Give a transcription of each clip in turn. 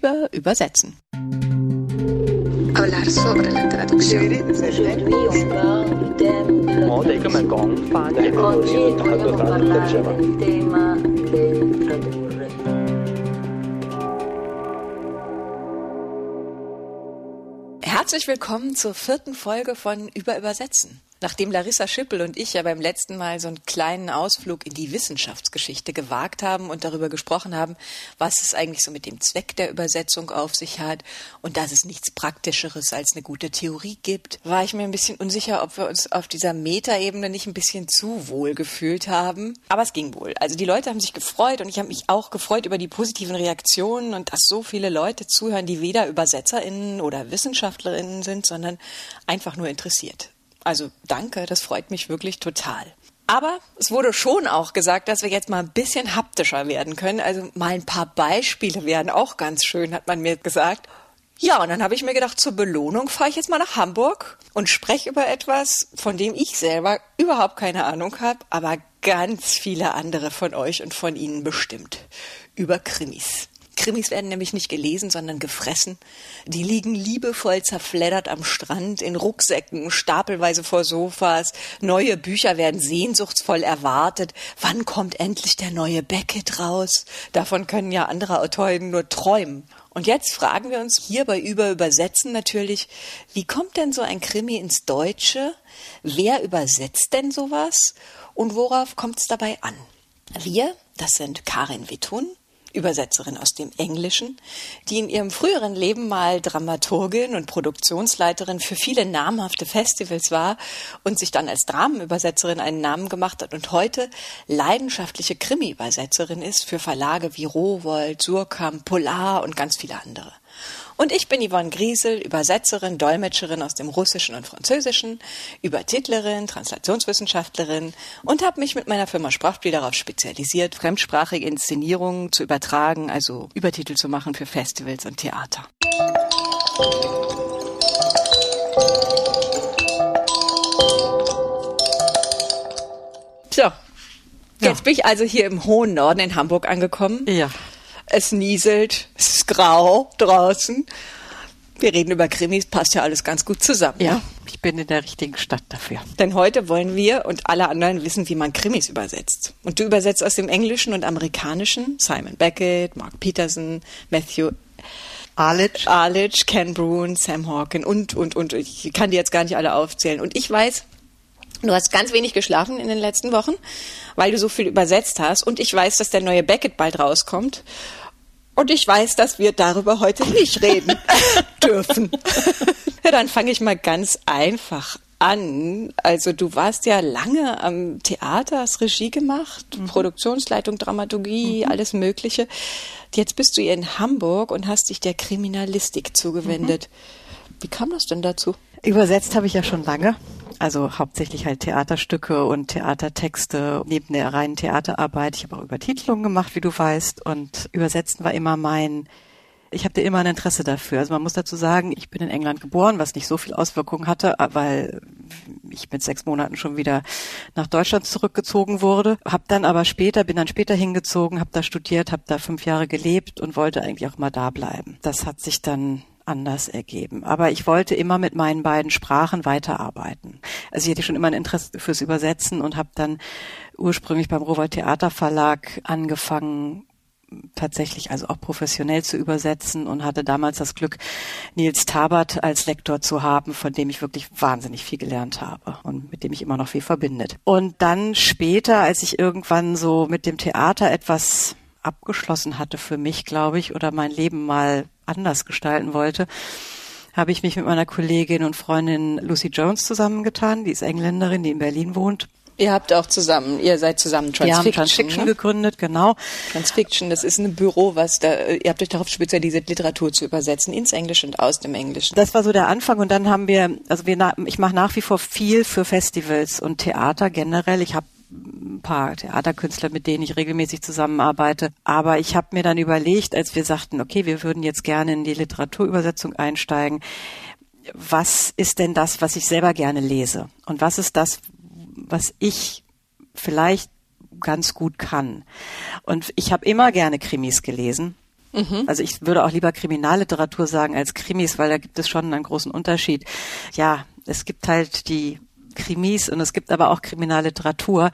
über Übersetzen. Herzlich willkommen zur vierten Folge von Über Übersetzen. Nachdem Larissa Schippel und ich ja beim letzten Mal so einen kleinen Ausflug in die Wissenschaftsgeschichte gewagt haben und darüber gesprochen haben, was es eigentlich so mit dem Zweck der Übersetzung auf sich hat und dass es nichts Praktischeres als eine gute Theorie gibt, war ich mir ein bisschen unsicher, ob wir uns auf dieser Metaebene nicht ein bisschen zu wohl gefühlt haben. Aber es ging wohl. Also die Leute haben sich gefreut und ich habe mich auch gefreut über die positiven Reaktionen und dass so viele Leute zuhören, die weder ÜbersetzerInnen oder WissenschaftlerInnen sind, sondern einfach nur interessiert. Also danke, das freut mich wirklich total. Aber es wurde schon auch gesagt, dass wir jetzt mal ein bisschen haptischer werden können. Also mal ein paar Beispiele werden auch ganz schön, hat man mir gesagt. Ja, und dann habe ich mir gedacht, zur Belohnung fahre ich jetzt mal nach Hamburg und spreche über etwas, von dem ich selber überhaupt keine Ahnung habe, aber ganz viele andere von euch und von Ihnen bestimmt. Über Krimis. Krimis werden nämlich nicht gelesen, sondern gefressen. Die liegen liebevoll zerfleddert am Strand, in Rucksäcken, stapelweise vor Sofas. Neue Bücher werden sehnsuchtsvoll erwartet. Wann kommt endlich der neue Beckett raus? Davon können ja andere Autoren nur träumen. Und jetzt fragen wir uns hier bei Überübersetzen natürlich, wie kommt denn so ein Krimi ins Deutsche? Wer übersetzt denn sowas? Und worauf kommt es dabei an? Wir, das sind Karin Wittun, Übersetzerin aus dem Englischen, die in ihrem früheren Leben mal Dramaturgin und Produktionsleiterin für viele namhafte Festivals war und sich dann als Dramenübersetzerin einen Namen gemacht hat und heute leidenschaftliche Krimi-Übersetzerin ist für Verlage wie Rowold, Surkamp, Polar und ganz viele andere. Und ich bin Yvonne Griesel, Übersetzerin, Dolmetscherin aus dem Russischen und Französischen, Übertitlerin, Translationswissenschaftlerin und habe mich mit meiner Firma Sprachspiel darauf spezialisiert, fremdsprachige Inszenierungen zu übertragen, also Übertitel zu machen für Festivals und Theater. So, jetzt ja. bin ich also hier im hohen Norden in Hamburg angekommen. Ja es nieselt, es ist grau draußen. Wir reden über Krimis, passt ja alles ganz gut zusammen. Ja, ich bin in der richtigen Stadt dafür. Denn heute wollen wir und alle anderen wissen, wie man Krimis übersetzt. Und du übersetzt aus dem Englischen und Amerikanischen Simon Beckett, Mark Peterson, Matthew Arledge, Arledge Ken Bruin, Sam Hawken und, und, und. Ich kann die jetzt gar nicht alle aufzählen. Und ich weiß, Du hast ganz wenig geschlafen in den letzten Wochen, weil du so viel übersetzt hast. Und ich weiß, dass der neue Beckett bald rauskommt. Und ich weiß, dass wir darüber heute nicht reden dürfen. ja, dann fange ich mal ganz einfach an. Also du warst ja lange am Theater, hast Regie gemacht, mhm. Produktionsleitung, Dramaturgie, mhm. alles Mögliche. Jetzt bist du hier in Hamburg und hast dich der Kriminalistik zugewendet. Mhm. Wie kam das denn dazu? Übersetzt habe ich ja schon lange. Also hauptsächlich halt Theaterstücke und Theatertexte neben der reinen Theaterarbeit. Ich habe auch Übertitelungen gemacht, wie du weißt. Und Übersetzen war immer mein, ich hatte immer ein Interesse dafür. Also man muss dazu sagen, ich bin in England geboren, was nicht so viel Auswirkungen hatte, weil ich mit sechs Monaten schon wieder nach Deutschland zurückgezogen wurde. Hab dann aber später, bin dann später hingezogen, habe da studiert, habe da fünf Jahre gelebt und wollte eigentlich auch mal da bleiben. Das hat sich dann anders ergeben. Aber ich wollte immer mit meinen beiden Sprachen weiterarbeiten. Also ich hatte schon immer ein Interesse fürs Übersetzen und habe dann ursprünglich beim Rowold Theaterverlag angefangen, tatsächlich also auch professionell zu übersetzen und hatte damals das Glück, Nils Tabert als Lektor zu haben, von dem ich wirklich wahnsinnig viel gelernt habe und mit dem ich immer noch viel verbindet. Und dann später, als ich irgendwann so mit dem Theater etwas abgeschlossen hatte für mich, glaube ich, oder mein Leben mal anders gestalten wollte, habe ich mich mit meiner Kollegin und Freundin Lucy Jones zusammengetan. Die ist Engländerin, die in Berlin wohnt. Ihr habt auch zusammen, ihr seid zusammen Transfiction, Wir haben Transfiction ne? gegründet, genau. Transfiction, das ist ein Büro, was da, ihr habt euch darauf spezialisiert, Literatur zu übersetzen, ins Englische und aus dem Englischen. Das war so der Anfang und dann haben wir, also wir, ich mache nach wie vor viel für Festivals und Theater generell. Ich habe ein paar Theaterkünstler, mit denen ich regelmäßig zusammenarbeite. Aber ich habe mir dann überlegt, als wir sagten, okay, wir würden jetzt gerne in die Literaturübersetzung einsteigen, was ist denn das, was ich selber gerne lese? Und was ist das, was ich vielleicht ganz gut kann? Und ich habe immer gerne Krimis gelesen Mhm. Also ich würde auch lieber Kriminalliteratur sagen als Krimis, weil da gibt es schon einen großen Unterschied. Ja, es gibt halt die Krimis und es gibt aber auch Kriminalliteratur.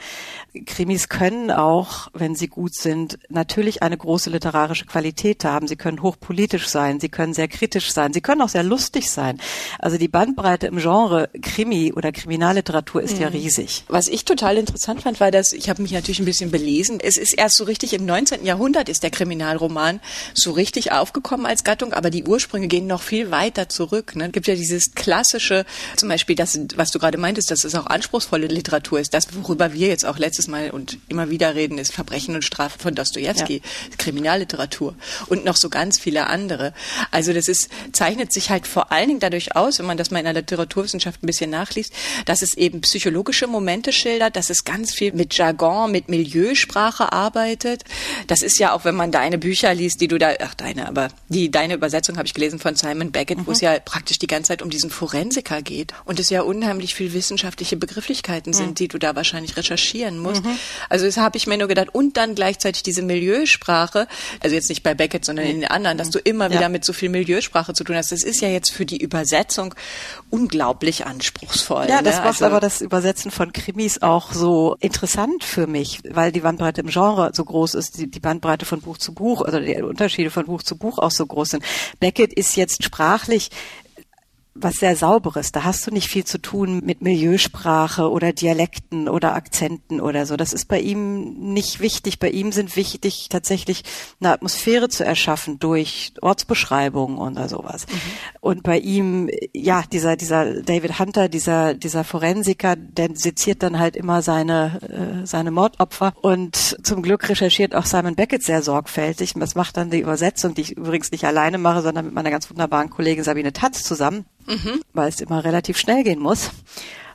Krimis können auch, wenn sie gut sind, natürlich eine große literarische Qualität haben. Sie können hochpolitisch sein, sie können sehr kritisch sein, sie können auch sehr lustig sein. Also die Bandbreite im Genre Krimi oder Kriminalliteratur ist mhm. ja riesig. Was ich total interessant fand, war, dass ich habe mich natürlich ein bisschen belesen. Es ist erst so richtig im 19. Jahrhundert ist der Kriminalroman so richtig aufgekommen als Gattung, aber die Ursprünge gehen noch viel weiter zurück. Ne? Es gibt ja dieses klassische, zum Beispiel das, was du gerade meintest, dass es auch anspruchsvolle Literatur ist. Das, worüber wir jetzt auch letztes Mal und immer wieder reden, ist Verbrechen und Strafe von Dostoevsky, ja. Kriminalliteratur und noch so ganz viele andere. Also das ist, zeichnet sich halt vor allen Dingen dadurch aus, wenn man das mal in der Literaturwissenschaft ein bisschen nachliest, dass es eben psychologische Momente schildert, dass es ganz viel mit Jargon, mit Milieusprache arbeitet. Das ist ja auch, wenn man deine Bücher liest, die du da, ach deine, aber die, deine Übersetzung habe ich gelesen von Simon Beckett, mhm. wo es ja praktisch die ganze Zeit um diesen Forensiker geht und es ja unheimlich viel wissenschaftliche Begrifflichkeiten sind, mhm. die du da wahrscheinlich recherchieren musst. Mhm. Also das habe ich mir nur gedacht. Und dann gleichzeitig diese Milieusprache, also jetzt nicht bei Beckett, sondern in den anderen, dass du immer wieder mit so viel Milieusprache zu tun hast. Das ist ja jetzt für die Übersetzung unglaublich anspruchsvoll. Ja, das ne? macht also, aber das Übersetzen von Krimis auch so interessant für mich, weil die Bandbreite im Genre so groß ist, die, die Bandbreite von Buch zu Buch, also die Unterschiede von Buch zu Buch auch so groß sind. Beckett ist jetzt sprachlich was sehr Sauberes. Da hast du nicht viel zu tun mit Milieusprache oder Dialekten oder Akzenten oder so. Das ist bei ihm nicht wichtig. Bei ihm sind wichtig, tatsächlich eine Atmosphäre zu erschaffen durch Ortsbeschreibungen oder sowas. Mhm. Und bei ihm, ja, dieser, dieser David Hunter, dieser, dieser Forensiker, der seziert dann halt immer seine, äh, seine Mordopfer. Und zum Glück recherchiert auch Simon Beckett sehr sorgfältig. Das macht dann die Übersetzung, die ich übrigens nicht alleine mache, sondern mit meiner ganz wunderbaren Kollegin Sabine Tatz zusammen mhm. weil es immer relativ schnell gehen muss.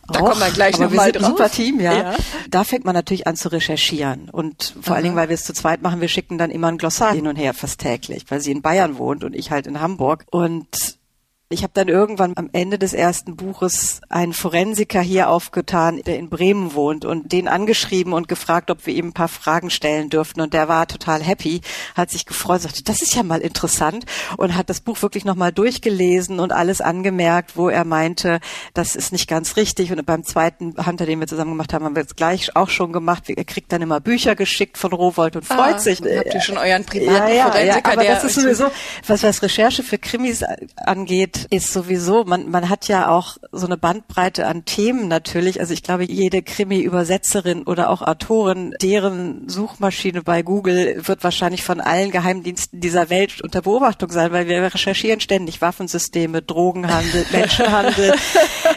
Da Och, kommen wir gleich nochmal drauf. Super Team, ja. ja. Da fängt man natürlich an zu recherchieren. Und vor Aha. allen Dingen, weil wir es zu zweit machen, wir schicken dann immer ein Glossar hin und her fast täglich, weil sie in Bayern wohnt und ich halt in Hamburg. Und ich habe dann irgendwann am Ende des ersten Buches einen Forensiker hier aufgetan, der in Bremen wohnt und den angeschrieben und gefragt, ob wir ihm ein paar Fragen stellen dürften. Und der war total happy, hat sich gefreut, sagte, das ist ja mal interessant und hat das Buch wirklich nochmal durchgelesen und alles angemerkt, wo er meinte, das ist nicht ganz richtig. Und beim zweiten Hunter, den wir zusammen gemacht haben, haben wir es gleich auch schon gemacht. Er kriegt dann immer Bücher geschickt von Rowold und freut ah, sich. Habt ihr schon euren privaten ja, ja, Forensiker? Ja, aber das ist sowieso, was, was Recherche für Krimis angeht, ist sowieso, man, man hat ja auch so eine Bandbreite an Themen natürlich. Also ich glaube, jede Krimi-Übersetzerin oder auch Autorin, deren Suchmaschine bei Google wird wahrscheinlich von allen Geheimdiensten dieser Welt unter Beobachtung sein, weil wir recherchieren ständig Waffensysteme, Drogenhandel, Menschenhandel,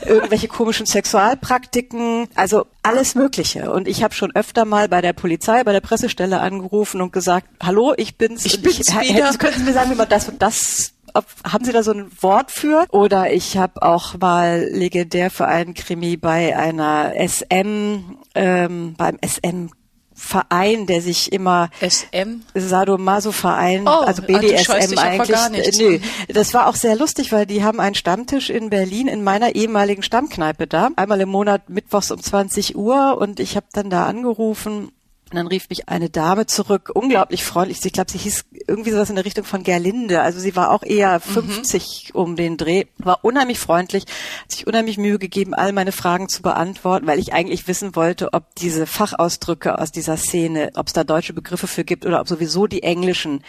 irgendwelche komischen Sexualpraktiken, also alles Mögliche. Und ich habe schon öfter mal bei der Polizei, bei der Pressestelle angerufen und gesagt, hallo, ich bin's. Ich bin's ich, wieder. Können Sie mir sagen, wie man das und das ob, haben Sie da so ein Wort für? Oder ich habe auch mal legendär für einen Krimi bei einer SM, ähm, beim SM Verein, der sich immer SM Sadomaso Verein, oh, also BDSM eigentlich. Nö, das war auch sehr lustig, weil die haben einen Stammtisch in Berlin in meiner ehemaligen Stammkneipe da, einmal im Monat mittwochs um 20 Uhr und ich habe dann da angerufen und dann rief mich eine Dame zurück, unglaublich freundlich. Ich glaube, sie hieß irgendwie sowas in der Richtung von Gerlinde. Also sie war auch eher 50 mhm. um den Dreh, war unheimlich freundlich, hat sich unheimlich Mühe gegeben, all meine Fragen zu beantworten, weil ich eigentlich wissen wollte, ob diese Fachausdrücke aus dieser Szene, ob es da deutsche Begriffe für gibt oder ob sowieso die englischen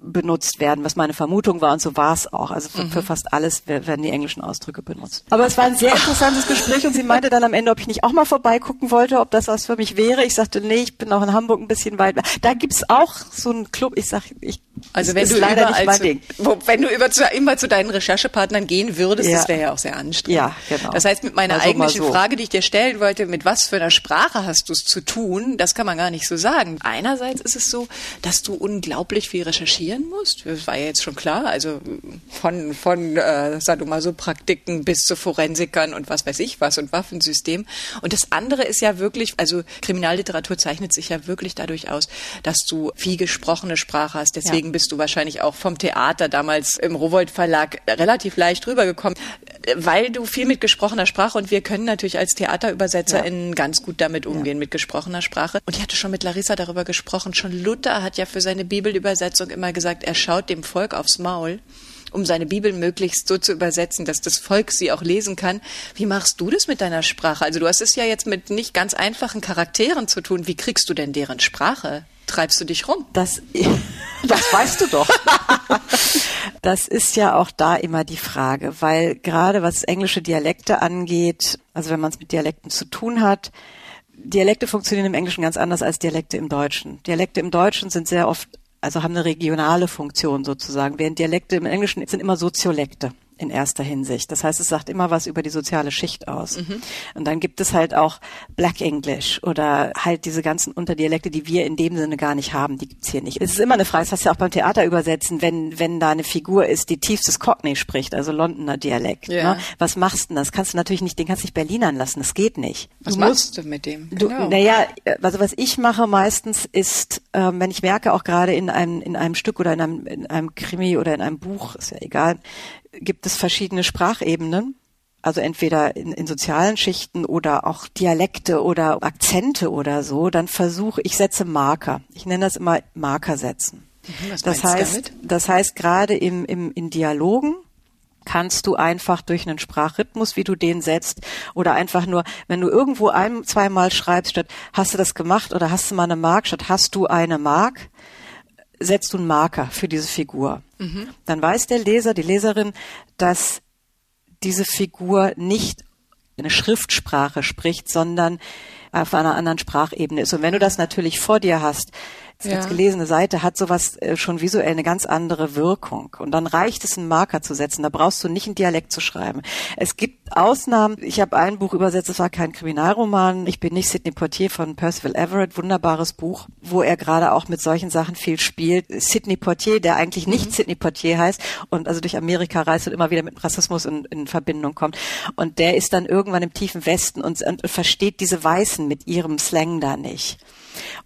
benutzt werden, was meine Vermutung war und so war es auch. Also für, mhm. für, fast alles werden die englischen Ausdrücke benutzt. Aber es war ein sehr interessantes Gespräch und sie meinte dann am Ende, ob ich nicht auch mal vorbeigucken wollte, ob das was für mich wäre. Ich sagte, nee, ich bin auch in Hamburg ein bisschen weit. Da gibt's auch so einen Club. Ich sag, ich also wenn du mein Ding. Wo, wenn du über zu, immer zu deinen Recherchepartnern gehen würdest, ja. das wäre ja auch sehr anstrengend. Ja, genau. Das heißt, mit meiner also eigentlichen so. Frage, die ich dir stellen wollte, mit was für einer Sprache hast du es zu tun, das kann man gar nicht so sagen. Einerseits ist es so, dass du unglaublich viel recherchieren musst. Das war ja jetzt schon klar. Also von, von äh, sag du mal so, Praktiken bis zu Forensikern und was weiß ich was und Waffensystem. Und das andere ist ja wirklich, also Kriminalliteratur zeichnet sich ja wirklich dadurch aus, dass du viel gesprochene Sprache hast. Deswegen deswegen bist du wahrscheinlich auch vom Theater damals im Rowold Verlag relativ leicht rübergekommen, weil du viel mit gesprochener Sprache und wir können natürlich als TheaterübersetzerInnen ja. ganz gut damit umgehen, ja. mit gesprochener Sprache. Und ich hatte schon mit Larissa darüber gesprochen, schon Luther hat ja für seine Bibelübersetzung immer gesagt, er schaut dem Volk aufs Maul um seine Bibel möglichst so zu übersetzen, dass das Volk sie auch lesen kann. Wie machst du das mit deiner Sprache? Also du hast es ja jetzt mit nicht ganz einfachen Charakteren zu tun. Wie kriegst du denn deren Sprache? Treibst du dich rum? Das, das weißt du doch. das ist ja auch da immer die Frage, weil gerade was englische Dialekte angeht, also wenn man es mit Dialekten zu tun hat, Dialekte funktionieren im Englischen ganz anders als Dialekte im Deutschen. Dialekte im Deutschen sind sehr oft also haben eine regionale Funktion sozusagen, während Dialekte im Englischen sind immer Soziolekte in erster Hinsicht. Das heißt, es sagt immer was über die soziale Schicht aus. Mhm. Und dann gibt es halt auch Black English oder halt diese ganzen Unterdialekte, die wir in dem Sinne gar nicht haben, die gibt's hier nicht. Es ist immer eine Frage, das hast du ja auch beim Theater übersetzen, wenn, wenn da eine Figur ist, die tiefstes Cockney spricht, also Londoner Dialekt. Ja. Ne? Was machst du denn das? Kannst du natürlich nicht, den kannst du nicht Berlinern lassen, das geht nicht. Was du machst du mit dem? Du, genau. Naja, also was ich mache meistens ist, ähm, wenn ich merke, auch gerade in einem, in einem Stück oder in einem, in einem Krimi oder in einem Buch, ist ja egal, gibt es verschiedene Sprachebenen. Also entweder in, in sozialen Schichten oder auch Dialekte oder Akzente oder so, dann versuche ich setze Marker. Ich nenne das immer Marker setzen. Mhm, was das heißt, das heißt gerade im, im, in Dialogen kannst du einfach durch einen Sprachrhythmus, wie du den setzt, oder einfach nur, wenn du irgendwo ein, zweimal schreibst, statt hast du das gemacht oder hast du mal eine Mark, statt hast du eine Mark, setzt du einen Marker für diese Figur. Mhm. Dann weiß der Leser, die Leserin, dass diese Figur nicht eine Schriftsprache spricht, sondern auf einer anderen Sprachebene ist. Und wenn du das natürlich vor dir hast, ja. als gelesene Seite hat sowas äh, schon visuell eine ganz andere Wirkung. Und dann reicht es, einen Marker zu setzen. Da brauchst du nicht einen Dialekt zu schreiben. Es gibt Ausnahmen. Ich habe ein Buch übersetzt, es war kein Kriminalroman. Ich bin nicht Sidney Portier von Percival Everett, wunderbares Buch, wo er gerade auch mit solchen Sachen viel spielt. Sidney Portier, der eigentlich nicht mhm. Sidney Portier heißt und also durch Amerika reist und immer wieder mit Rassismus in, in Verbindung kommt. Und der ist dann irgendwann im tiefen Westen und, und versteht diese Weißen mit ihrem Slang da nicht.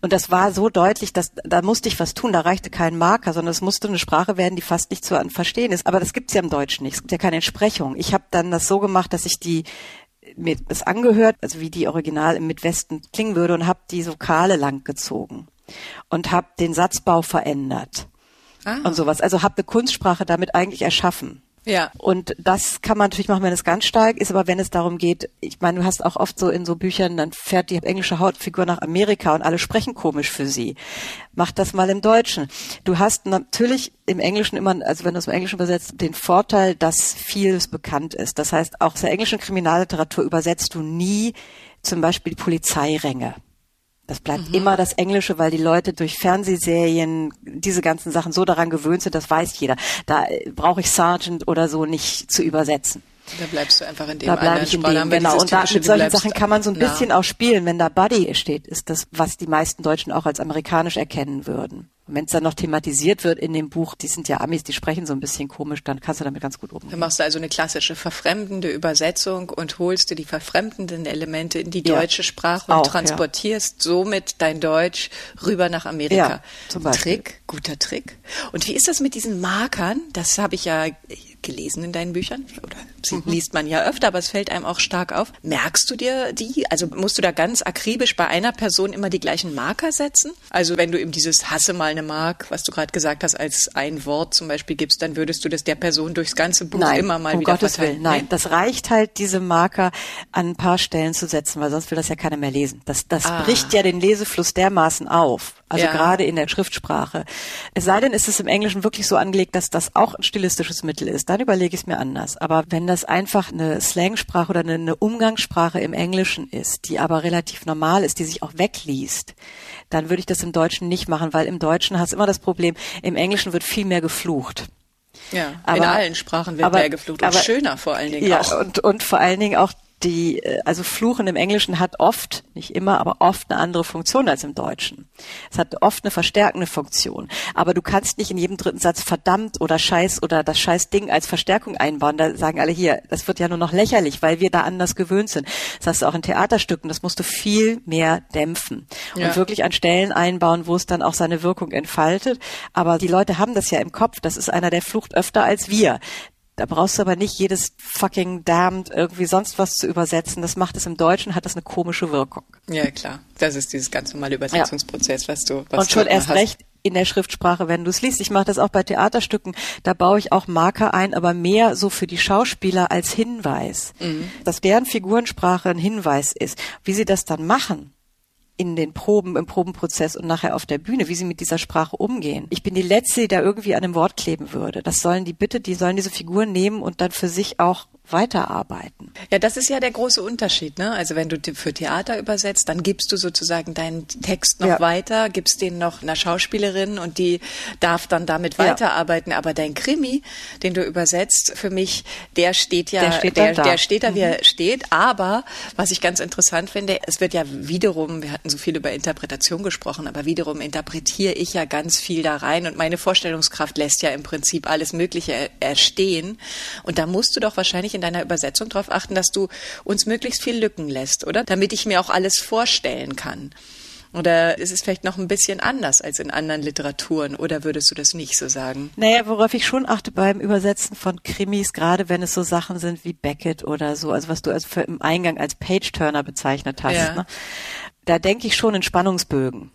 Und das war so deutlich, dass da musste ich was tun. Da reichte kein Marker, sondern es musste eine Sprache werden, die fast nicht zu verstehen ist. Aber das gibt's ja im Deutschen nicht. Es gibt ja keine Entsprechung. Ich habe dann das so gemacht, dass ich die mir das angehört, also wie die Original im Midwesten klingen würde und habe die Vokale lang gezogen und habe den Satzbau verändert ah. und sowas. Also habe eine Kunstsprache damit eigentlich erschaffen. Ja. Und das kann man natürlich machen, wenn es ganz stark ist, aber wenn es darum geht, ich meine, du hast auch oft so in so Büchern, dann fährt die englische Hautfigur nach Amerika und alle sprechen komisch für sie. Mach das mal im Deutschen. Du hast natürlich im Englischen immer, also wenn du es im Englischen übersetzt, den Vorteil, dass vieles bekannt ist. Das heißt, auch aus der englischen Kriminalliteratur übersetzt du nie zum Beispiel Polizeiränge. Das bleibt mhm. immer das Englische, weil die Leute durch Fernsehserien diese ganzen Sachen so daran gewöhnt sind, das weiß jeder. Da äh, brauche ich Sergeant oder so nicht zu übersetzen. Da bleibst du einfach in dem da bleib ich in dem, genau. Und da, mit solchen Sachen kann man so ein bisschen auch spielen. Wenn da Buddy steht, ist das, was die meisten Deutschen auch als amerikanisch erkennen würden. Wenn es dann noch thematisiert wird in dem Buch, die sind ja Amis, die sprechen so ein bisschen komisch, dann kannst du damit ganz gut umgehen. Dann machst du also eine klassische verfremdende Übersetzung und holst dir die verfremdenden Elemente in die ja. deutsche Sprache und Auch, transportierst ja. somit dein Deutsch rüber nach Amerika. Ja, zum Beispiel. Trick, guter Trick. Und wie ist das mit diesen Markern? Das habe ich ja gelesen in deinen Büchern oder mhm. liest man ja öfter, aber es fällt einem auch stark auf. Merkst du dir die? Also musst du da ganz akribisch bei einer Person immer die gleichen Marker setzen? Also wenn du eben dieses Hasse mal eine Mark, was du gerade gesagt hast, als ein Wort zum Beispiel gibst, dann würdest du das der Person durchs ganze Buch Nein, immer mal um wieder Gottes verteilen. Willen. Nein, das reicht halt, diese Marker an ein paar Stellen zu setzen, weil sonst will das ja keiner mehr lesen. Das, das ah. bricht ja den Lesefluss dermaßen auf. Also ja. gerade in der Schriftsprache. Es sei denn, ist es im Englischen wirklich so angelegt, dass das auch ein stilistisches Mittel ist. Dann überlege ich es mir anders. Aber wenn das einfach eine Slangsprache oder eine Umgangssprache im Englischen ist, die aber relativ normal ist, die sich auch wegliest, dann würde ich das im Deutschen nicht machen, weil im Deutschen hast du immer das Problem, im Englischen wird viel mehr geflucht. Ja, aber, in allen Sprachen wird aber, mehr geflucht und aber, schöner vor allen Dingen ja, auch. Und, und vor allen Dingen auch die, äh, also Fluchen im Englischen hat oft, nicht immer, aber oft eine andere Funktion als im Deutschen. Es hat oft eine verstärkende Funktion. Aber du kannst nicht in jedem dritten Satz verdammt oder Scheiß oder das Scheiß-Ding als Verstärkung einbauen. Da sagen alle hier, das wird ja nur noch lächerlich, weil wir da anders gewöhnt sind. Das hast du auch in Theaterstücken, das musst du viel mehr dämpfen und ja. wirklich an Stellen einbauen, wo es dann auch seine Wirkung entfaltet. Aber die Leute haben das ja im Kopf. Das ist einer, der flucht öfter als wir. Da brauchst du aber nicht jedes fucking damned irgendwie sonst was zu übersetzen. Das macht es im Deutschen, hat das eine komische Wirkung. Ja, klar. Das ist dieses ganz normale Übersetzungsprozess, ja. was du was Und schon erst hast. recht in der Schriftsprache, wenn du es liest. Ich mache das auch bei Theaterstücken. Da baue ich auch Marker ein, aber mehr so für die Schauspieler als Hinweis. Mhm. Dass deren Figurensprache ein Hinweis ist. Wie sie das dann machen, in den Proben, im Probenprozess und nachher auf der Bühne, wie sie mit dieser Sprache umgehen. Ich bin die Letzte, die da irgendwie an einem Wort kleben würde. Das sollen die bitte, die sollen diese Figuren nehmen und dann für sich auch weiterarbeiten. Ja, das ist ja der große Unterschied. Ne? Also wenn du für Theater übersetzt, dann gibst du sozusagen deinen Text noch ja. weiter, gibst den noch einer Schauspielerin und die darf dann damit ja. weiterarbeiten. Aber dein Krimi, den du übersetzt, für mich, der steht ja, der steht, der, da. der steht da, wie er mhm. steht. Aber was ich ganz interessant finde, es wird ja wiederum, wir hatten so viel über Interpretation gesprochen, aber wiederum interpretiere ich ja ganz viel da rein und meine Vorstellungskraft lässt ja im Prinzip alles Mögliche erstehen. Und da musst du doch wahrscheinlich in deiner Übersetzung darauf achten, dass du uns möglichst viel Lücken lässt, oder? Damit ich mir auch alles vorstellen kann. Oder ist es vielleicht noch ein bisschen anders als in anderen Literaturen? Oder würdest du das nicht so sagen? Naja, worauf ich schon achte beim Übersetzen von Krimis, gerade wenn es so Sachen sind wie Beckett oder so, also was du als für, im Eingang als Page-Turner bezeichnet hast, ja. ne? da denke ich schon in Spannungsbögen.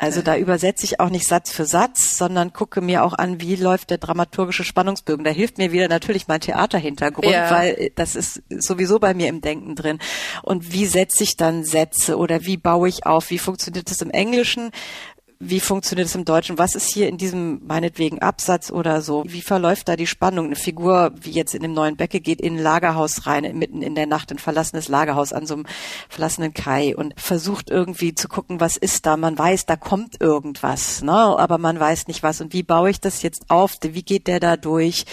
Also da übersetze ich auch nicht Satz für Satz, sondern gucke mir auch an, wie läuft der dramaturgische Spannungsbögen. Da hilft mir wieder natürlich mein Theaterhintergrund, ja. weil das ist sowieso bei mir im Denken drin. Und wie setze ich dann Sätze oder wie baue ich auf? Wie funktioniert das im Englischen? Wie funktioniert es im Deutschen? Was ist hier in diesem meinetwegen Absatz oder so? Wie verläuft da die Spannung? Eine Figur, wie jetzt in dem neuen Becke, geht in ein Lagerhaus rein, mitten in der Nacht, ein verlassenes Lagerhaus an so einem verlassenen Kai und versucht irgendwie zu gucken, was ist da? Man weiß, da kommt irgendwas, ne? aber man weiß nicht was. Und wie baue ich das jetzt auf? Wie geht der da durch?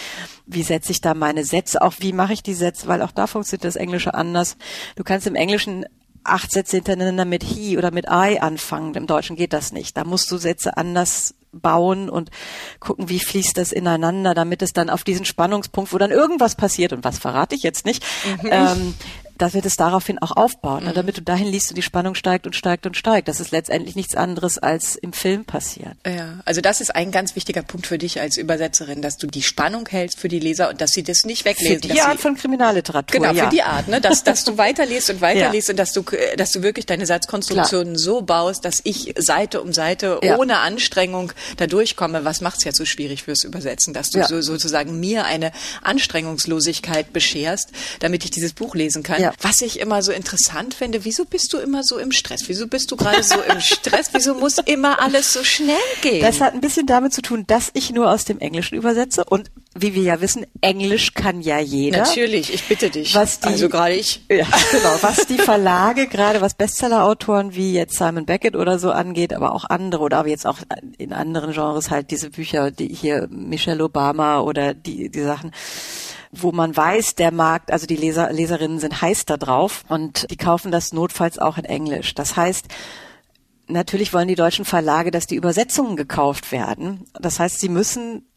Wie setze ich da meine Sätze? Auch wie mache ich die Sätze? Weil auch da funktioniert das Englische anders. Du kannst im Englischen acht Sätze hintereinander mit he oder mit I anfangen. Im Deutschen geht das nicht. Da musst du Sätze anders bauen und gucken, wie fließt das ineinander, damit es dann auf diesen Spannungspunkt, wo dann irgendwas passiert und was verrate ich jetzt nicht, mhm. ähm, dass wir das daraufhin auch aufbauen, ne? mhm. damit du dahin liest und die Spannung steigt und steigt und steigt. Das ist letztendlich nichts anderes als im Film passiert. Ja, also das ist ein ganz wichtiger Punkt für dich als Übersetzerin, dass du die Spannung hältst für die Leser und dass sie das nicht weglesen. Für die Art von Kriminalliteratur. Genau, ja. für die Art, ne? dass, dass du weiterliest und weiterliest ja. und dass du, dass du wirklich deine Satzkonstruktionen Klar. so baust, dass ich Seite um Seite ja. ohne Anstrengung da durchkomme. Was macht es ja so schwierig fürs Übersetzen, dass du so, sozusagen mir eine Anstrengungslosigkeit bescherst, damit ich dieses Buch lesen kann. Ja. Was ich immer so interessant finde, wieso bist du immer so im Stress? Wieso bist du gerade so im Stress? Wieso muss immer alles so schnell gehen? Das hat ein bisschen damit zu tun, dass ich nur aus dem Englischen übersetze und wie wir ja wissen, Englisch kann ja jeder. Natürlich, ich bitte dich. Was die, also gerade ich. Ja, genau. Was die Verlage, gerade was Bestsellerautoren wie jetzt Simon Beckett oder so angeht, aber auch andere oder aber jetzt auch in anderen Genres halt diese Bücher, die hier Michelle Obama oder die, die Sachen wo man weiß, der Markt, also die Leser, Leserinnen sind heiß da drauf und die kaufen das notfalls auch in Englisch. Das heißt, natürlich wollen die deutschen Verlage, dass die Übersetzungen gekauft werden. Das heißt, sie müssen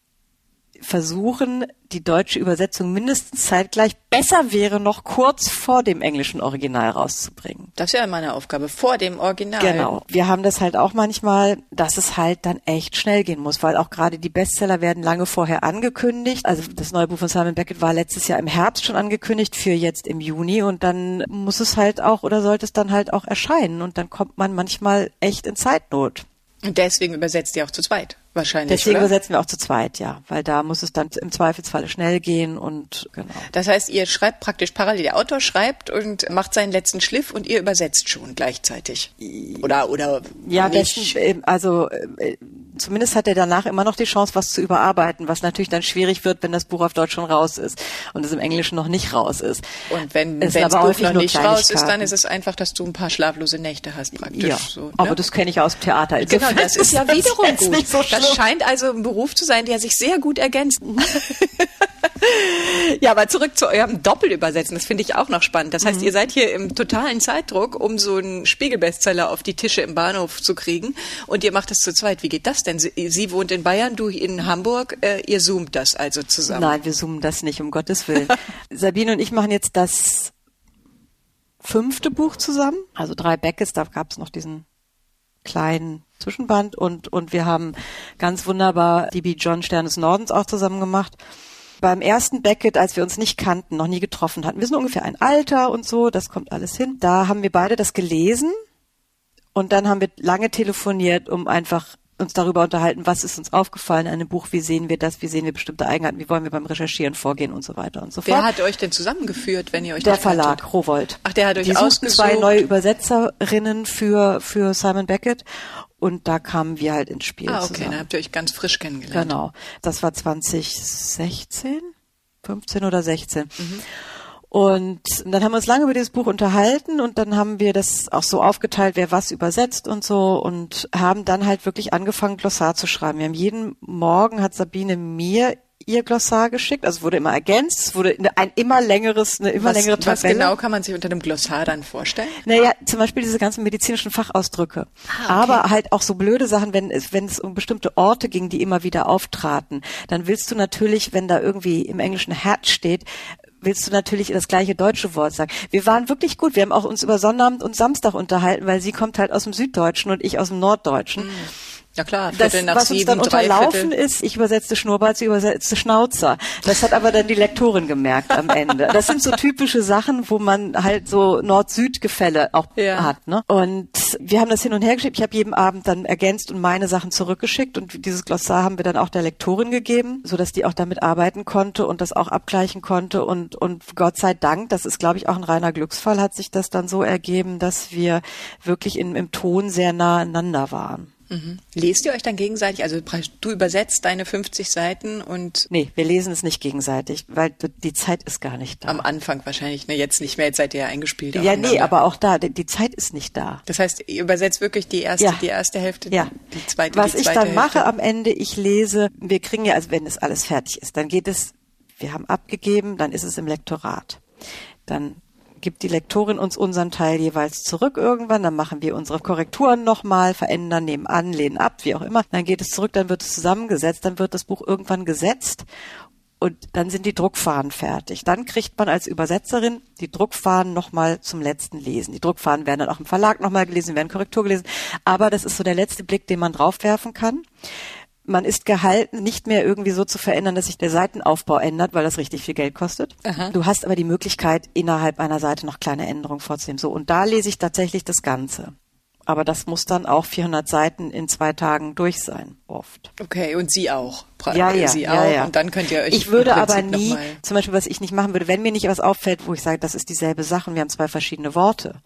versuchen, die deutsche Übersetzung mindestens zeitgleich besser wäre, noch kurz vor dem englischen Original rauszubringen. Das ist ja meine Aufgabe, vor dem Original. Genau. Wir haben das halt auch manchmal, dass es halt dann echt schnell gehen muss, weil auch gerade die Bestseller werden lange vorher angekündigt. Also das neue Buch von Simon Beckett war letztes Jahr im Herbst schon angekündigt für jetzt im Juni und dann muss es halt auch oder sollte es dann halt auch erscheinen und dann kommt man manchmal echt in Zeitnot. Und deswegen übersetzt ihr auch zu zweit wahrscheinlich. Deswegen oder? übersetzen wir auch zu zweit, ja, weil da muss es dann im Zweifelsfalle schnell gehen und genau. Das heißt, ihr schreibt praktisch parallel, der Autor schreibt und macht seinen letzten Schliff und ihr übersetzt schon gleichzeitig. Oder oder ja, nicht. Besten, also äh, zumindest hat er danach immer noch die Chance, was zu überarbeiten, was natürlich dann schwierig wird, wenn das Buch auf Deutsch schon raus ist und es im Englischen noch nicht raus ist. Und wenn es das Buch noch nicht raus ist, dann ist es einfach, dass du ein paar schlaflose Nächte hast praktisch. Ja, so, ne? aber das kenne ich aus dem Theater. Insofern genau, das ist ja wiederum gut. So das scheint also ein Beruf zu sein, der sich sehr gut ergänzt. ja, aber zurück zu eurem Doppelübersetzen, das finde ich auch noch spannend. Das heißt, mhm. ihr seid hier im totalen Zeitdruck, um so einen Spiegelbestseller auf die Tische im Bahnhof zu kriegen und ihr macht das zu zweit. Wie geht das denn? Sie, sie wohnt in Bayern, du in Hamburg, äh, ihr zoomt das also zusammen? Nein, wir zoomen das nicht, um Gottes Willen. Sabine und ich machen jetzt das fünfte Buch zusammen, also drei Beckes, da gab es noch diesen kleinen Zwischenband und, und wir haben ganz wunderbar die B. John Stern des Nordens auch zusammen gemacht. Beim ersten Beckett, als wir uns nicht kannten, noch nie getroffen hatten, wir sind ungefähr ein Alter und so, das kommt alles hin. Da haben wir beide das gelesen und dann haben wir lange telefoniert, um einfach uns darüber unterhalten, was ist uns aufgefallen in einem Buch, wie sehen wir das, wie sehen wir bestimmte Eigenheiten, wie wollen wir beim Recherchieren vorgehen und so weiter und so fort. Wer hat euch denn zusammengeführt, wenn ihr euch Der Verlag, kanntet? Rowold. Ach, der hat euch Die ausgesucht. zwei neue Übersetzerinnen für, für Simon Beckett und da kamen wir halt ins Spiel Ah, okay, zusammen. dann habt ihr euch ganz frisch kennengelernt. Genau. Das war 2016, 15 oder 16. Mhm. Und dann haben wir uns lange über dieses Buch unterhalten und dann haben wir das auch so aufgeteilt, wer was übersetzt und so und haben dann halt wirklich angefangen, Glossar zu schreiben. Wir haben jeden Morgen hat Sabine mir ihr Glossar geschickt, also wurde immer ergänzt, es wurde ein immer längeres, eine immer was, längere Tabelle. Was genau kann man sich unter dem Glossar dann vorstellen? Naja, zum Beispiel diese ganzen medizinischen Fachausdrücke. Ah, okay. Aber halt auch so blöde Sachen, wenn es, wenn es um bestimmte Orte ging, die immer wieder auftraten, dann willst du natürlich, wenn da irgendwie im Englischen Herz steht, willst du natürlich das gleiche deutsche Wort sagen. Wir waren wirklich gut. Wir haben auch uns über Sonnabend und Samstag unterhalten, weil sie kommt halt aus dem Süddeutschen und ich aus dem Norddeutschen. Mhm. Ja klar, Viertel das, was sieben, uns dann unterlaufen ist, ich übersetzte Schnurrbart, sie übersetzte Schnauzer. Das hat aber dann die Lektorin gemerkt am Ende. Das sind so typische Sachen, wo man halt so Nord-Süd-Gefälle auch ja. hat. Ne? Und wir haben das hin und her geschickt. Ich habe jeden Abend dann ergänzt und meine Sachen zurückgeschickt und dieses Glossar haben wir dann auch der Lektorin gegeben, so dass die auch damit arbeiten konnte und das auch abgleichen konnte und und Gott sei Dank, das ist glaube ich auch ein reiner Glücksfall, hat sich das dann so ergeben, dass wir wirklich in, im Ton sehr nah aneinander waren. Mhm. Lest ihr euch dann gegenseitig? Also du übersetzt deine 50 Seiten und. Nee, wir lesen es nicht gegenseitig, weil die Zeit ist gar nicht da. Am Anfang wahrscheinlich, ne? Jetzt nicht mehr, jetzt seid ihr ja eingespielt. Ja, nee, aber auch da, die, Zeit ist nicht da. Das heißt, ihr übersetzt wirklich die erste, ja. die erste Hälfte, ja. die zweite, Was die zweite ich dann Hälfte. mache am Ende, ich lese, wir kriegen ja, also wenn es alles fertig ist, dann geht es, wir haben abgegeben, dann ist es im Lektorat. Dann gibt die Lektorin uns unseren Teil jeweils zurück irgendwann, dann machen wir unsere Korrekturen nochmal, verändern, nehmen an, lehnen ab, wie auch immer. Dann geht es zurück, dann wird es zusammengesetzt, dann wird das Buch irgendwann gesetzt und dann sind die Druckfahnen fertig. Dann kriegt man als Übersetzerin die Druckfahnen nochmal zum letzten Lesen. Die Druckfahnen werden dann auch im Verlag nochmal gelesen, werden Korrektur gelesen. Aber das ist so der letzte Blick, den man draufwerfen kann man ist gehalten, nicht mehr irgendwie so zu verändern, dass sich der Seitenaufbau ändert, weil das richtig viel Geld kostet. Aha. Du hast aber die Möglichkeit, innerhalb einer Seite noch kleine Änderungen vorzunehmen. So, und da lese ich tatsächlich das Ganze. Aber das muss dann auch 400 Seiten in zwei Tagen durch sein, oft. Okay, und Sie auch? Ja, ja, Sie ja, auch. ja. Und dann könnt ihr euch. Ich würde aber nie, zum Beispiel, was ich nicht machen würde, wenn mir nicht was auffällt, wo ich sage, das ist dieselbe Sache, und wir haben zwei verschiedene Worte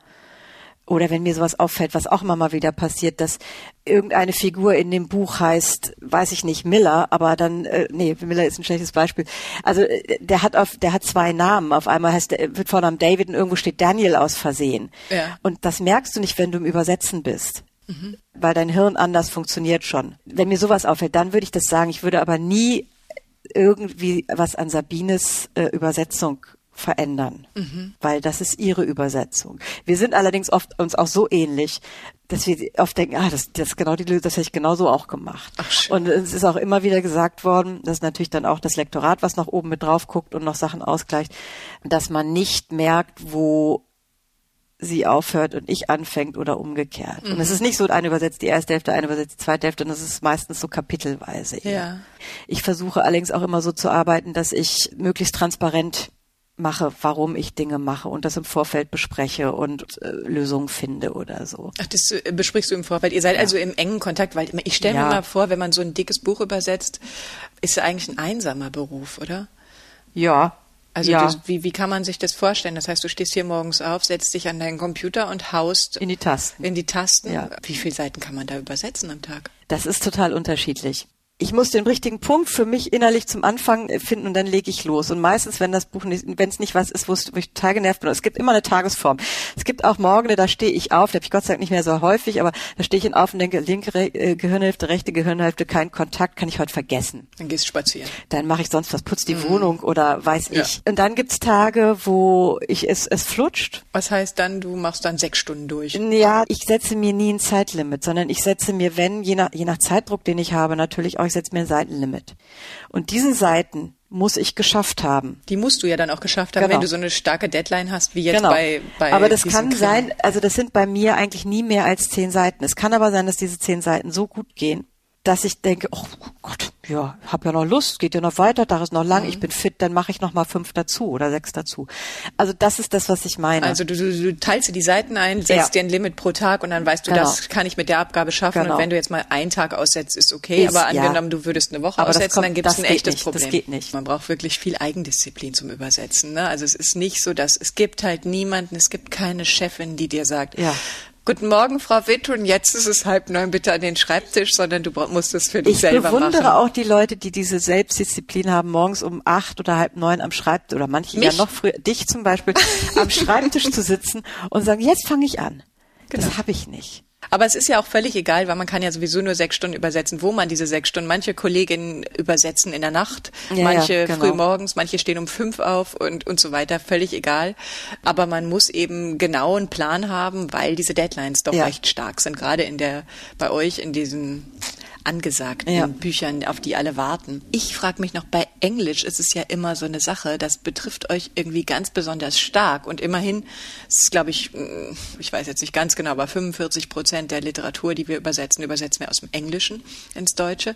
oder wenn mir sowas auffällt, was auch immer mal wieder passiert, dass irgendeine Figur in dem Buch heißt, weiß ich nicht, Miller, aber dann, äh, nee, Miller ist ein schlechtes Beispiel. Also äh, der hat auf, der hat zwei Namen. Auf einmal heißt der, wird Vornamen David und irgendwo steht Daniel aus Versehen. Ja. Und das merkst du nicht, wenn du im Übersetzen bist. Mhm. Weil dein Hirn anders funktioniert schon. Wenn mir sowas auffällt, dann würde ich das sagen. Ich würde aber nie irgendwie was an Sabines äh, Übersetzung verändern, mhm. weil das ist ihre Übersetzung. Wir sind allerdings oft uns auch so ähnlich, dass wir oft denken, ah, das, das genau die das hätte ich genauso auch gemacht. Ach, und es ist auch immer wieder gesagt worden, dass natürlich dann auch das Lektorat, was nach oben mit drauf guckt und noch Sachen ausgleicht, dass man nicht merkt, wo sie aufhört und ich anfängt oder umgekehrt. Mhm. Und es mhm. ist nicht so, eine übersetzt die erste Hälfte, eine übersetzt die zweite Hälfte, und es ist meistens so kapitelweise. Eher. Ja. Ich versuche allerdings auch immer so zu arbeiten, dass ich möglichst transparent mache, warum ich Dinge mache und das im Vorfeld bespreche und äh, Lösungen finde oder so. Ach, das äh, besprichst du im Vorfeld. Ihr seid ja. also im engen Kontakt, weil ich stelle ja. mir mal vor, wenn man so ein dickes Buch übersetzt, ist es eigentlich ein einsamer Beruf, oder? Ja. Also ja. das, wie, wie kann man sich das vorstellen? Das heißt, du stehst hier morgens auf, setzt dich an deinen Computer und haust in die Tasten. In die Tasten. Ja. Wie viele Seiten kann man da übersetzen am Tag? Das ist total unterschiedlich ich muss den richtigen Punkt für mich innerlich zum Anfang finden und dann lege ich los. Und meistens, wenn das Buch nicht, wenn es nicht was ist, wo ich total genervt bin, es gibt immer eine Tagesform. Es gibt auch Morgen, da stehe ich auf, da habe ich Gott sei Dank nicht mehr so häufig, aber da stehe ich auf und denke, linke Re äh, Gehirnhälfte, rechte Gehirnhälfte, kein Kontakt, kann ich heute vergessen. Dann gehst du spazieren. Dann mache ich sonst was, putz die mhm. Wohnung oder weiß ja. ich. Und dann gibt's Tage, wo ich es, es flutscht. Was heißt dann, du machst dann sechs Stunden durch? Ja, ich setze mir nie ein Zeitlimit, sondern ich setze mir, wenn, je nach, je nach Zeitdruck, den ich habe, natürlich auch, ich setze mir ein Seitenlimit. Und diesen Seiten muss ich geschafft haben. Die musst du ja dann auch geschafft haben, genau. wenn du so eine starke Deadline hast, wie jetzt genau. bei, bei Aber das kann Krim. sein, also das sind bei mir eigentlich nie mehr als zehn Seiten. Es kann aber sein, dass diese zehn Seiten so gut gehen, dass ich denke, oh Gott, ja, hab ja noch Lust, geht ja noch weiter, da ist noch lang, mhm. ich bin fit, dann mache ich noch mal fünf dazu oder sechs dazu. Also das ist das, was ich meine. Also du, du, du teilst dir die Seiten ein, setzt ja. dir ein Limit pro Tag und dann weißt du, genau. das kann ich mit der Abgabe schaffen genau. und wenn du jetzt mal einen Tag aussetzt, ist okay, ist, aber angenommen, ja. du würdest eine Woche aber aussetzen, kommt, dann gibt es ein echtes nicht, Problem. Das geht nicht. Man braucht wirklich viel Eigendisziplin zum Übersetzen. Ne? Also es ist nicht so, dass es gibt halt niemanden, es gibt keine Chefin, die dir sagt, ja. Guten Morgen, Frau Witt, und jetzt ist es halb neun, bitte an den Schreibtisch, sondern du musst es für dich ich selber machen. Ich bewundere auch die Leute, die diese Selbstdisziplin haben, morgens um acht oder halb neun am Schreibtisch, oder manche Mich? ja noch früher, dich zum Beispiel, am Schreibtisch zu sitzen und sagen, jetzt fange ich an. Genau. Das habe ich nicht. Aber es ist ja auch völlig egal, weil man kann ja sowieso nur sechs Stunden übersetzen, wo man diese sechs Stunden. Manche Kolleginnen übersetzen in der Nacht, ja, manche ja, genau. früh morgens, manche stehen um fünf auf und, und so weiter. Völlig egal. Aber man muss eben genau einen Plan haben, weil diese Deadlines doch ja. recht stark sind. Gerade in der, bei euch in diesen angesagten ja. Büchern, auf die alle warten. Ich frage mich noch, bei Englisch ist es ja immer so eine Sache, das betrifft euch irgendwie ganz besonders stark. Und immerhin ist, glaube ich, mm, ich weiß jetzt nicht ganz genau, aber 45 Prozent der Literatur, die wir übersetzen, übersetzen wir aus dem Englischen ins Deutsche.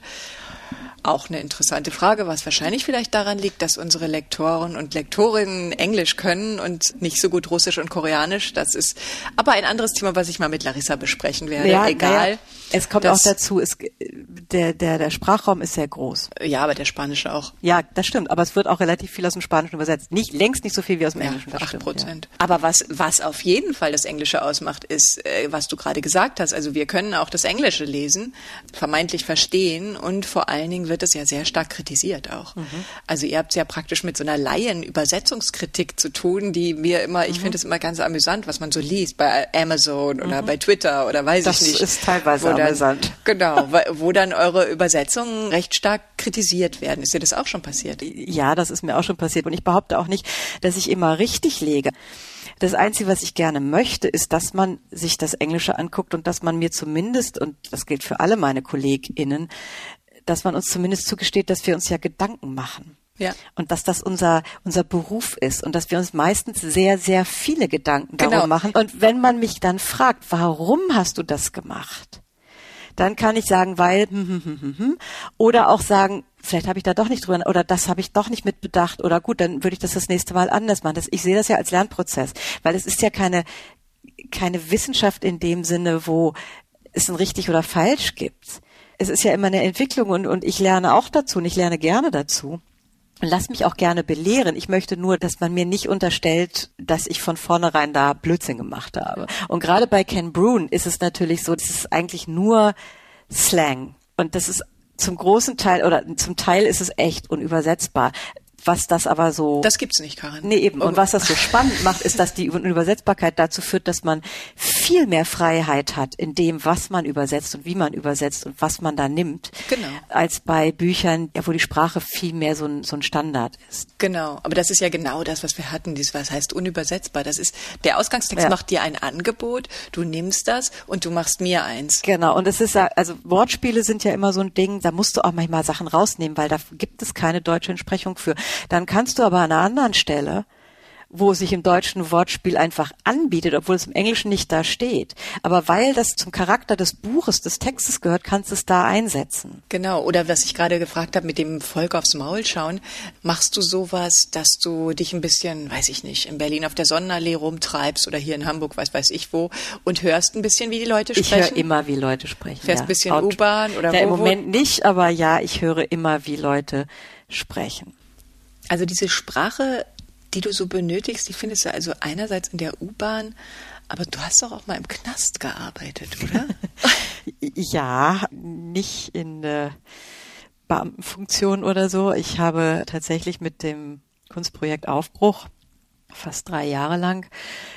Auch eine interessante Frage, was wahrscheinlich vielleicht daran liegt, dass unsere Lektoren und Lektorinnen Englisch können und nicht so gut Russisch und Koreanisch. Das ist aber ein anderes Thema, was ich mal mit Larissa besprechen werde. Ja, Egal. Ja. Es kommt auch dazu, es, der, der, der Sprachraum ist sehr groß. Ja, aber der Spanische auch. Ja, das stimmt. Aber es wird auch relativ viel aus dem Spanischen übersetzt. Nicht, längst nicht so viel wie aus dem ja, Englischen. Acht Prozent. Ja. Aber was, was auf jeden Fall das Englische ausmacht, ist, äh, was du gerade gesagt hast. Also wir können auch das Englische lesen, vermeintlich verstehen und vor allen Dingen wird es ja sehr stark kritisiert auch. Mhm. Also ihr habt es ja praktisch mit so einer Laien-Übersetzungskritik zu tun, die mir immer, ich mhm. finde es immer ganz amüsant, was man so liest bei Amazon oder mhm. bei Twitter oder weiß das ich nicht. Das ist teilweise amüsant. Genau, wo dann eure Übersetzungen recht stark kritisiert werden. Ist dir das auch schon passiert? Ja, das ist mir auch schon passiert. Und ich behaupte auch nicht, dass ich immer richtig lege. Das Einzige, was ich gerne möchte, ist, dass man sich das Englische anguckt und dass man mir zumindest, und das gilt für alle meine KollegInnen, dass man uns zumindest zugesteht, dass wir uns ja Gedanken machen. Ja. Und dass das unser, unser Beruf ist und dass wir uns meistens sehr, sehr viele Gedanken darum genau. machen. Und wenn man mich dann fragt, warum hast du das gemacht? Dann kann ich sagen, weil hm, hm, hm, hm, hm, oder auch sagen, vielleicht habe ich da doch nicht drüber oder das habe ich doch nicht mit bedacht oder gut, dann würde ich das das nächste Mal anders machen. Das, ich sehe das ja als Lernprozess, weil es ist ja keine keine Wissenschaft in dem Sinne, wo es ein richtig oder falsch gibt. Es ist ja immer eine Entwicklung und, und ich lerne auch dazu und ich lerne gerne dazu. Lass mich auch gerne belehren. Ich möchte nur, dass man mir nicht unterstellt, dass ich von vornherein da Blödsinn gemacht habe. Und gerade bei Ken Brune ist es natürlich so, das ist eigentlich nur Slang. Und das ist zum großen Teil oder zum Teil ist es echt unübersetzbar was das aber so. Das gibt's nicht, Karin. Nee, eben. Und was das so spannend macht, ist, dass die Übersetzbarkeit dazu führt, dass man viel mehr Freiheit hat in dem, was man übersetzt und wie man übersetzt und was man da nimmt. Genau. Als bei Büchern, ja, wo die Sprache viel mehr so ein, so ein Standard ist. Genau. Aber das ist ja genau das, was wir hatten. Dieses, was heißt unübersetzbar? Das ist, der Ausgangstext ja. macht dir ein Angebot, du nimmst das und du machst mir eins. Genau. Und es ist ja, also Wortspiele sind ja immer so ein Ding, da musst du auch manchmal Sachen rausnehmen, weil da gibt es keine deutsche Entsprechung für. Dann kannst du aber an einer anderen Stelle wo sich im deutschen Wortspiel einfach anbietet, obwohl es im Englischen nicht da steht. Aber weil das zum Charakter des Buches, des Textes gehört, kannst du es da einsetzen. Genau. Oder was ich gerade gefragt habe mit dem Volk aufs Maul schauen, machst du sowas, dass du dich ein bisschen, weiß ich nicht, in Berlin auf der Sonnenallee rumtreibst oder hier in Hamburg, weiß weiß ich wo, und hörst ein bisschen, wie die Leute sprechen? Ich höre immer, wie Leute sprechen. Fährst ja. ein bisschen U-Bahn oder ja, wo? Im Moment nicht, aber ja, ich höre immer, wie Leute sprechen. Also diese Sprache, die du so benötigst, die findest du also einerseits in der U-Bahn, aber du hast doch auch mal im Knast gearbeitet, oder? ja, nicht in äh, Beamtenfunktion oder so. Ich habe tatsächlich mit dem Kunstprojekt Aufbruch fast drei Jahre lang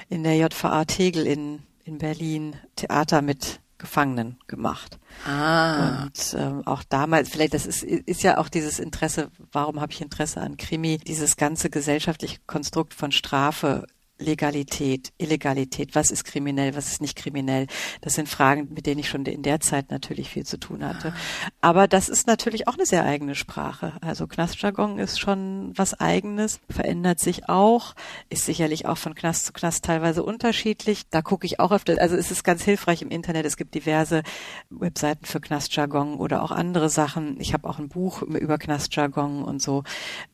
in der JVA Tegel in, in Berlin Theater mit Gefangenen gemacht. Ah. Und ähm, auch damals, vielleicht, das ist, ist ja auch dieses Interesse, warum habe ich Interesse an Krimi, dieses ganze gesellschaftliche Konstrukt von Strafe Legalität, Illegalität, was ist kriminell, was ist nicht kriminell. Das sind Fragen, mit denen ich schon in der Zeit natürlich viel zu tun hatte. Aber das ist natürlich auch eine sehr eigene Sprache. Also Knastjargon ist schon was eigenes, verändert sich auch, ist sicherlich auch von Knast zu Knast teilweise unterschiedlich. Da gucke ich auch öfter, also es ist ganz hilfreich im Internet. Es gibt diverse Webseiten für Knastjargon oder auch andere Sachen. Ich habe auch ein Buch über Knastjargon und so.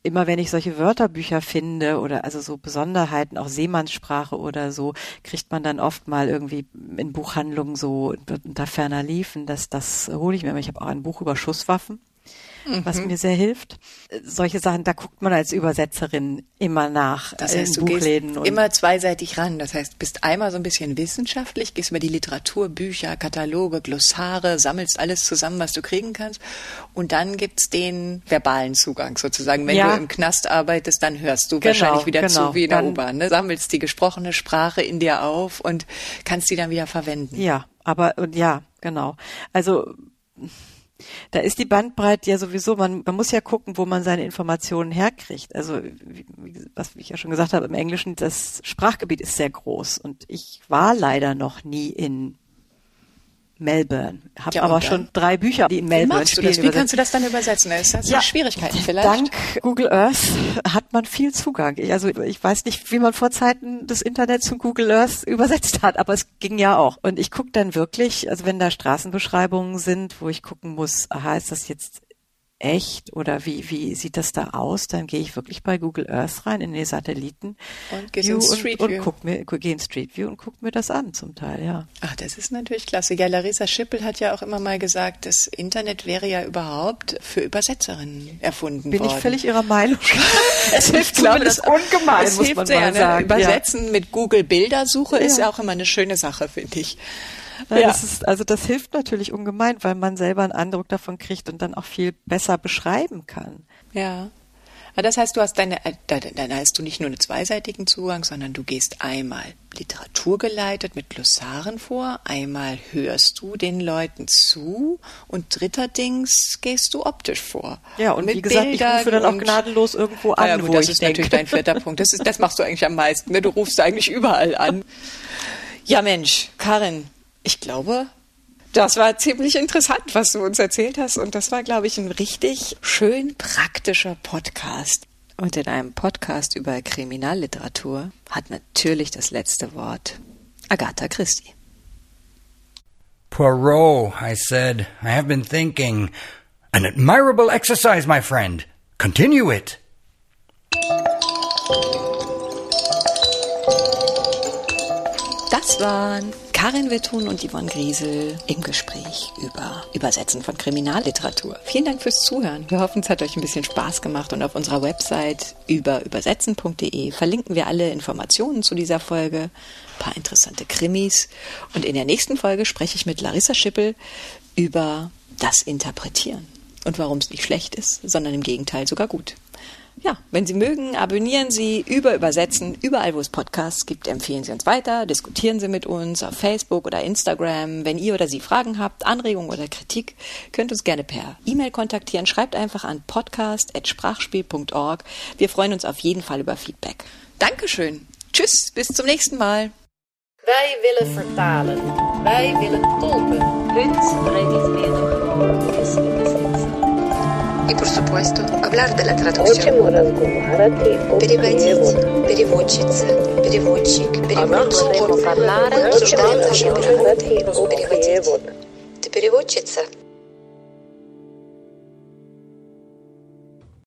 Immer wenn ich solche Wörterbücher finde oder also so Besonderheiten, auch sehe Seemannssprache oder so, kriegt man dann oft mal irgendwie in Buchhandlungen so unter ferner Liefen. Das, das hole ich mir. Ich habe auch ein Buch über Schusswaffen was mhm. mir sehr hilft. Solche Sachen, da guckt man als Übersetzerin immer nach das heißt, in Buchläden. immer zweiseitig ran. Das heißt, bist einmal so ein bisschen wissenschaftlich, gehst über die Literatur, Bücher, Kataloge, Glossare, sammelst alles zusammen, was du kriegen kannst. Und dann gibt's den verbalen Zugang sozusagen. Wenn ja. du im Knast arbeitest, dann hörst du genau, wahrscheinlich wieder genau. zu wie in der U-Bahn. Ne? Sammelst die gesprochene Sprache in dir auf und kannst die dann wieder verwenden. Ja, aber und ja, genau. Also da ist die Bandbreite ja sowieso, man, man muss ja gucken, wo man seine Informationen herkriegt. Also, wie, was ich ja schon gesagt habe, im Englischen, das Sprachgebiet ist sehr groß und ich war leider noch nie in Melbourne. Habe ja, aber schon drei Bücher, die in Melbourne Wie spielen. Wie kannst du das dann übersetzen? Das hat ja, Schwierigkeiten vielleicht. Dank Google Earth hat man viel Zugang. Ich, also ich weiß nicht, wie man vor Zeiten des Internets zu Google Earth übersetzt hat, aber es ging ja auch. Und ich gucke dann wirklich, also wenn da Straßenbeschreibungen sind, wo ich gucken muss, aha, ist das jetzt echt oder wie, wie sieht das da aus? Dann gehe ich wirklich bei Google Earth rein in die Satelliten und, View und, und guck mir, gehe in Street View und guck mir das an zum Teil, ja. Ach, das ist natürlich klasse. Ja, Larissa Schippel hat ja auch immer mal gesagt, das Internet wäre ja überhaupt für Übersetzerinnen erfunden Bin worden. Bin ich völlig ihrer Meinung. es hilft, glaube das ungemein, es muss hilft man sehr, mal ne? sagen. Übersetzen ja. mit Google Bildersuche ja. ist ja auch immer eine schöne Sache, finde ich. Ja. das ist, also das hilft natürlich ungemein, weil man selber einen Eindruck davon kriegt und dann auch viel besser beschreiben kann. Ja. Aber das heißt, du hast deine, äh, dann hast du nicht nur einen zweiseitigen Zugang, sondern du gehst einmal literaturgeleitet mit Glossaren vor, einmal hörst du den Leuten zu und dritterdings gehst du optisch vor. Ja, und mit wie gesagt, Bildern ich rufe dann auch gnadenlos irgendwo an, ja, wo das ist denke. natürlich dein vierter Punkt. Das, ist, das machst du eigentlich am meisten. Ne? Du rufst eigentlich überall an. Ja, Mensch, Karin, ich glaube, das war ziemlich interessant, was du uns erzählt hast. Und das war, glaube ich, ein richtig schön praktischer Podcast. Und in einem Podcast über Kriminalliteratur hat natürlich das letzte Wort Agatha Christie. Poirot, I said, I have been thinking. An admirable exercise, my friend. Continue it. Das waren Karin Wittun und Yvonne Griesel im Gespräch über Übersetzen von Kriminalliteratur. Vielen Dank fürs Zuhören. Wir hoffen, es hat euch ein bisschen Spaß gemacht und auf unserer Website über übersetzen.de verlinken wir alle Informationen zu dieser Folge, ein paar interessante Krimis und in der nächsten Folge spreche ich mit Larissa Schippel über das Interpretieren und warum es nicht schlecht ist, sondern im Gegenteil sogar gut. Ja, wenn Sie mögen, abonnieren Sie über Übersetzen. Überall, wo es Podcasts gibt, empfehlen Sie uns weiter. Diskutieren Sie mit uns auf Facebook oder Instagram. Wenn ihr oder Sie Fragen habt, Anregungen oder Kritik, könnt uns gerne per E-Mail kontaktieren. Schreibt einfach an podcast.sprachspiel.org. Wir freuen uns auf jeden Fall über Feedback. Dankeschön. Tschüss, bis zum nächsten Mal. Wij willen vertalen. Wij willen tolken. Hunt и, por supuesto, hablar de la traducción. Переводить, переводчица, переводчик, переводчик. Обсуждаем наши. Переводить. Ты переводчица?